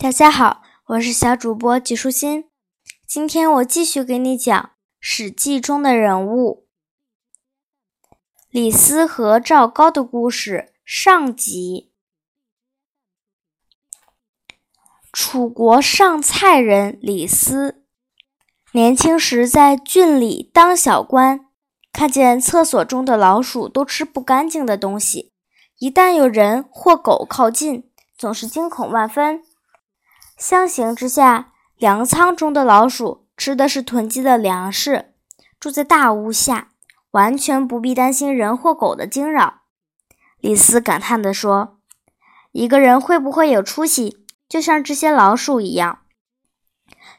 大家好，我是小主播纪舒心。今天我继续给你讲《史记》中的人物李斯和赵高的故事上集。楚国上蔡人李斯，年轻时在郡里当小官，看见厕所中的老鼠都吃不干净的东西，一旦有人或狗靠近，总是惊恐万分。相形之下，粮仓中的老鼠吃的是囤积的粮食，住在大屋下，完全不必担心人或狗的惊扰。李斯感叹地说：“一个人会不会有出息，就像这些老鼠一样，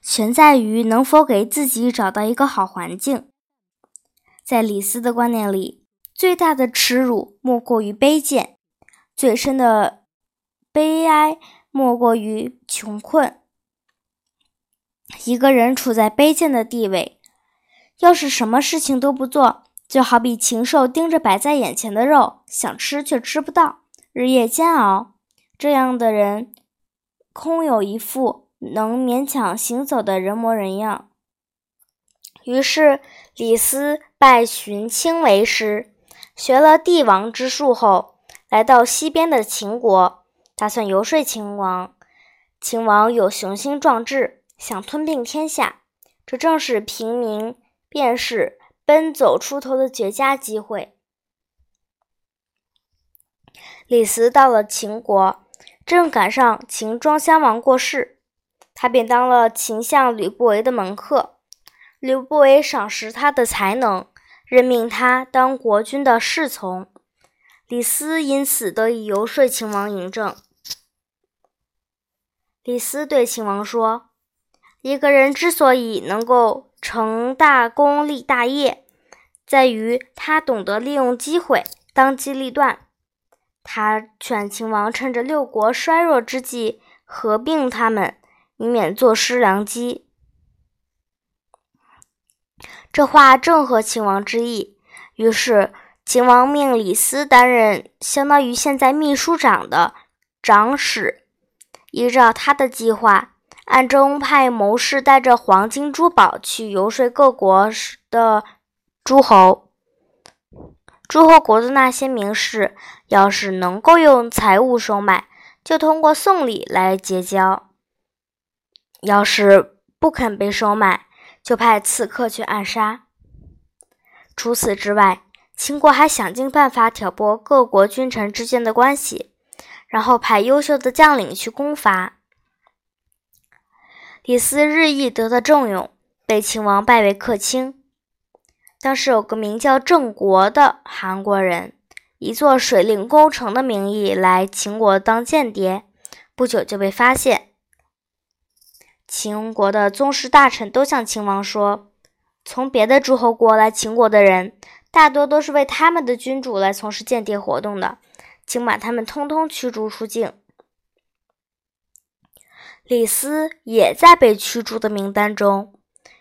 全在于能否给自己找到一个好环境。”在李斯的观念里，最大的耻辱莫过于卑贱，最深的悲哀。莫过于穷困。一个人处在卑贱的地位，要是什么事情都不做，就好比禽兽盯着摆在眼前的肉，想吃却吃不到，日夜煎熬。这样的人，空有一副能勉强行走的人模人样。于是，李斯拜荀卿为师，学了帝王之术后，来到西边的秦国。打算游说秦王，秦王有雄心壮志，想吞并天下，这正是平民便是奔走出头的绝佳机会。李斯到了秦国，正赶上秦庄襄王过世，他便当了秦相吕不韦的门客。吕不韦赏识他的才能，任命他当国君的侍从。李斯因此得以游说秦王嬴政。李斯对秦王说：“一个人之所以能够成大功立大业，在于他懂得利用机会，当机立断。”他劝秦王趁着六国衰弱之际合并他们，以免坐失良机。这话正合秦王之意，于是秦王命李斯担任相当于现在秘书长的长史。依照他的计划，暗中派谋士带着黄金珠宝去游说各国的诸侯。诸侯国的那些名士，要是能够用财物收买，就通过送礼来结交；要是不肯被收买，就派刺客去暗杀。除此之外，秦国还想尽办法挑拨各国君臣之间的关系。然后派优秀的将领去攻伐。李斯日益得到重用，被秦王拜为客卿。当时有个名叫郑国的韩国人，以做水利工程的名义来秦国当间谍，不久就被发现。秦国的宗室大臣都向秦王说，从别的诸侯国来秦国的人，大多都是为他们的君主来从事间谍活动的。请把他们通通驱逐出境。李斯也在被驱逐的名单中，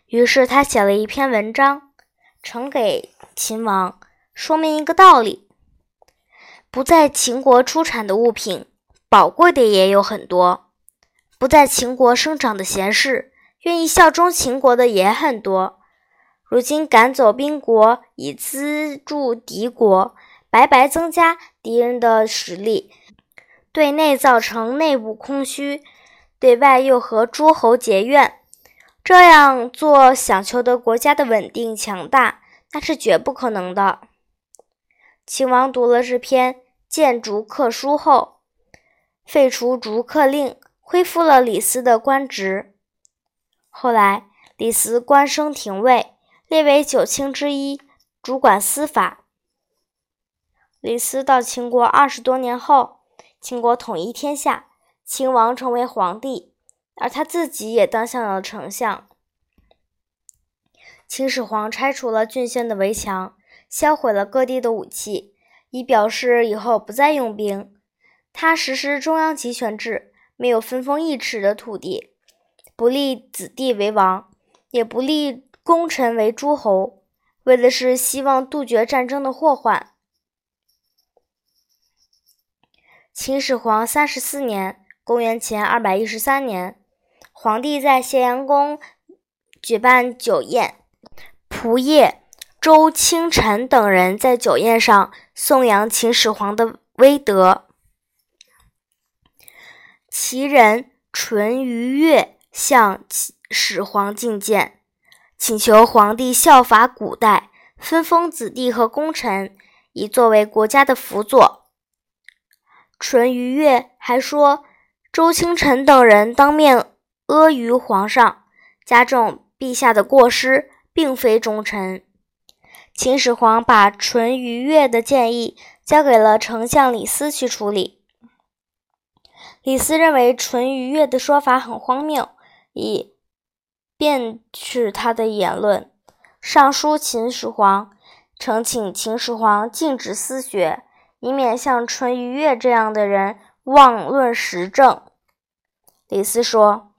于是他写了一篇文章，呈给秦王，说明一个道理：不在秦国出产的物品，宝贵的也有很多；不在秦国生长的贤士，愿意效忠秦国的也很多。如今赶走兵国，以资助敌国。白白增加敌人的实力，对内造成内部空虚，对外又和诸侯结怨，这样做想求得国家的稳定强大，那是绝不可能的。秦王读了这篇谏逐客书后，废除逐客令，恢复了李斯的官职。后来，李斯官升廷尉，列为九卿之一，主管司法。李斯到秦国二十多年后，秦国统一天下，秦王成为皇帝，而他自己也当上了丞相。秦始皇拆除了郡县的围墙，销毁了各地的武器，以表示以后不再用兵。他实施中央集权制，没有分封一尺的土地，不立子弟为王，也不立功臣为诸侯，为的是希望杜绝战争的祸患。秦始皇三十四年（公元前二百一十三年，皇帝在咸阳宫举办酒宴，仆夜周清晨等人在酒宴上颂扬秦始皇的威德。齐人淳于越向始皇进谏，请求皇帝效法古代，分封子弟和功臣，以作为国家的辅佐。淳于越还说。周清晨等人当面阿谀皇上，加重陛下的过失，并非忠臣。秦始皇把淳于越的建议交给了丞相李斯去处理。李斯认为淳于越的说法很荒谬，以辩斥他的言论，上书秦始皇，呈请秦始皇禁止私学，以免像淳于越这样的人妄论时政。李斯说：“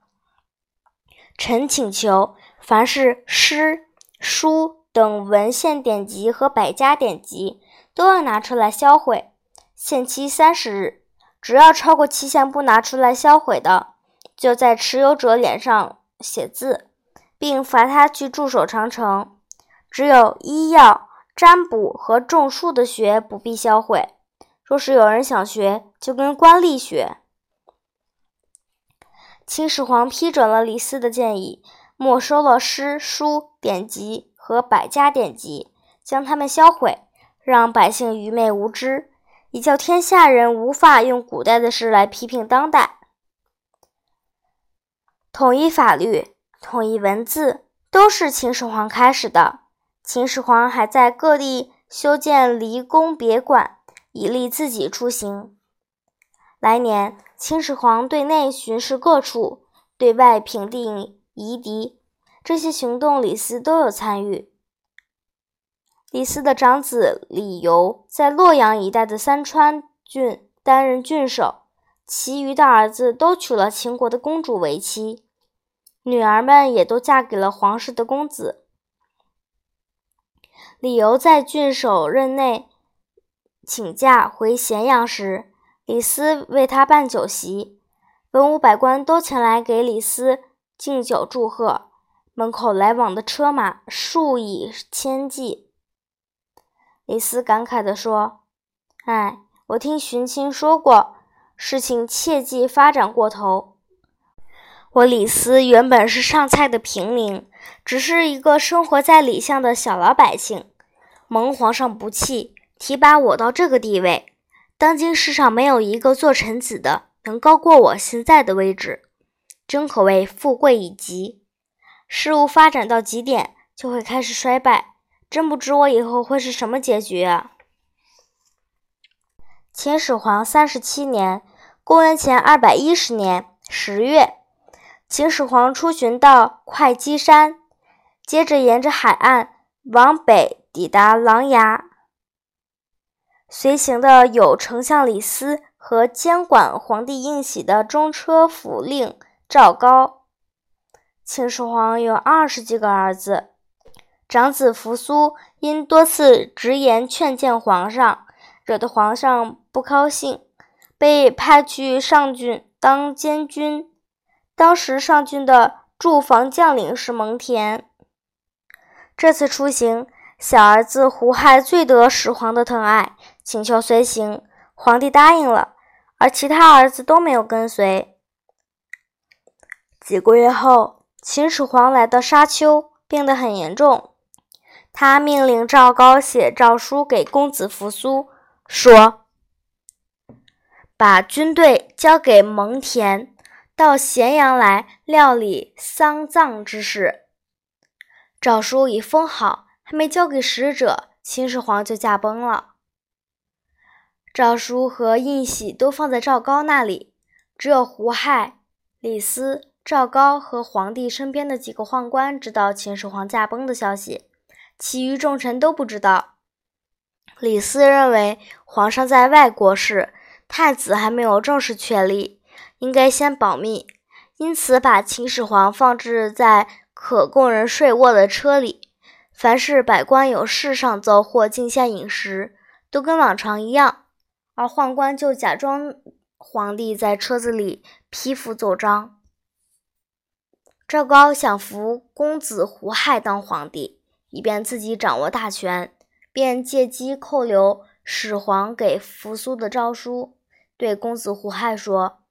臣请求，凡是诗、书等文献典籍和百家典籍，都要拿出来销毁，限期三十日。只要超过期限不拿出来销毁的，就在持有者脸上写字，并罚他去驻守长城。只有医药、占卜和种树的学不必销毁。若是有人想学，就跟官吏学。”秦始皇批准了李斯的建议，没收了诗书典籍和百家典籍，将它们销毁，让百姓愚昧无知，以叫天下人无法用古代的事来批评当代。统一法律、统一文字，都是秦始皇开始的。秦始皇还在各地修建离宫别馆，以利自己出行。来年。秦始皇对内巡视各处，对外平定夷狄，这些行动李斯都有参与。李斯的长子李由在洛阳一带的三川郡担任郡守，其余的儿子都娶了秦国的公主为妻，女儿们也都嫁给了皇室的公子。李由在郡守任内请假回咸阳时。李斯为他办酒席，文武百官都前来给李斯敬酒祝贺。门口来往的车马数以千计。李斯感慨地说：“哎，我听荀卿说过，事情切忌发展过头。我李斯原本是上菜的平民，只是一个生活在李巷的小老百姓，蒙皇上不弃，提拔我到这个地位。”当今世上没有一个做臣子的能高过我现在的位置，真可谓富贵已极。事物发展到极点，就会开始衰败，真不知我以后会是什么结局啊！秦始皇三十七年（公元前二百一十年）十月，秦始皇出巡到会稽山，接着沿着海岸往北抵达琅琊。随行的有丞相李斯和监管皇帝印玺的中车府令赵高。秦始皇有二十几个儿子，长子扶苏因多次直言劝谏皇上，惹得皇上不高兴，被派去上郡当监军。当时上郡的驻防将领是蒙恬。这次出行，小儿子胡亥最得始皇的疼爱。请求随行，皇帝答应了，而其他儿子都没有跟随。几个月后，秦始皇来到沙丘，病得很严重。他命令赵高写诏书给公子扶苏，说：“把军队交给蒙恬，到咸阳来料理丧葬之事。”诏书已封好，还没交给使者，秦始皇就驾崩了。诏书和印玺都放在赵高那里，只有胡亥、李斯、赵高和皇帝身边的几个宦官知道秦始皇驾崩的消息，其余众臣都不知道。李斯认为皇上在外国事，太子还没有正式确立，应该先保密，因此把秦始皇放置在可供人睡卧的车里，凡是百官有事上奏或进献饮食，都跟往常一样。而宦官就假装皇帝在车子里批复奏章。赵高想扶公子胡亥当皇帝，以便自己掌握大权，便借机扣留始皇给扶苏的诏书，对公子胡亥说：“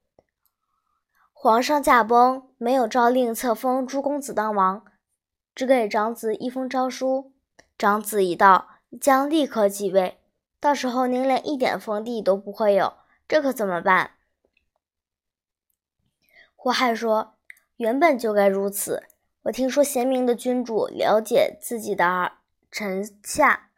皇上驾崩，没有诏令册封诸公子当王，只给长子一封诏书。长子一到，将立刻继位，到时候您连一点封地都不会有。”这可怎么办？胡亥说：“原本就该如此。我听说贤明的君主了解自己的儿臣下，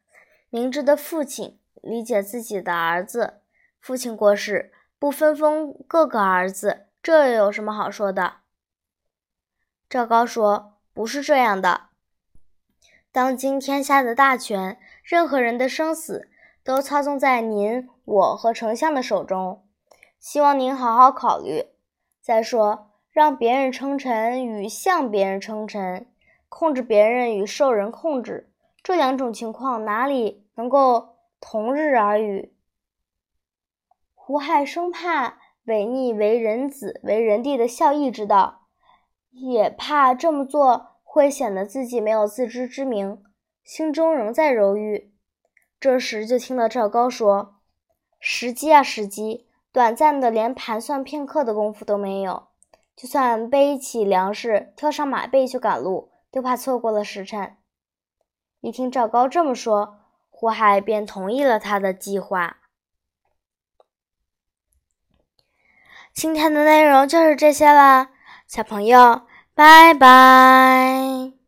明智的父亲理解自己的儿子。父亲过世，不分封各个儿子，这有什么好说的？”赵高说：“不是这样的。当今天下的大权，任何人的生死。”都操纵在您、我和丞相的手中，希望您好好考虑。再说，让别人称臣与向别人称臣，控制别人与受人控制，这两种情况哪里能够同日而语？胡亥生怕违逆为人子、为人弟的孝义之道，也怕这么做会显得自己没有自知之明，心中仍在犹豫。这时，就听到赵高说：“时机啊，时机！短暂的，连盘算片刻的功夫都没有。就算背起粮食，跳上马背去赶路，都怕错过了时辰。”一听赵高这么说，胡亥便同意了他的计划。今天的内容就是这些啦，小朋友，拜拜。